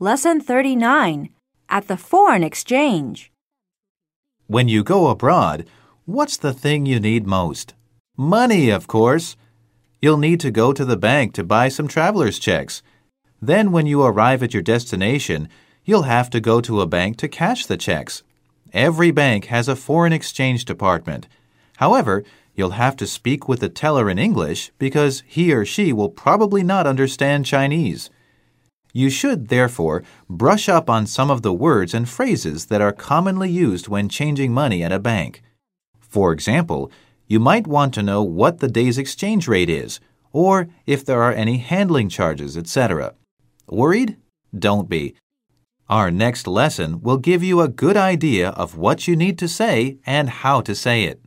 Lesson 39 At the Foreign Exchange. When you go abroad, what's the thing you need most? Money, of course. You'll need to go to the bank to buy some traveler's checks. Then, when you arrive at your destination, you'll have to go to a bank to cash the checks. Every bank has a foreign exchange department. However, you'll have to speak with the teller in English because he or she will probably not understand Chinese. You should, therefore, brush up on some of the words and phrases that are commonly used when changing money at a bank. For example, you might want to know what the day's exchange rate is, or if there are any handling charges, etc. Worried? Don't be. Our next lesson will give you a good idea of what you need to say and how to say it.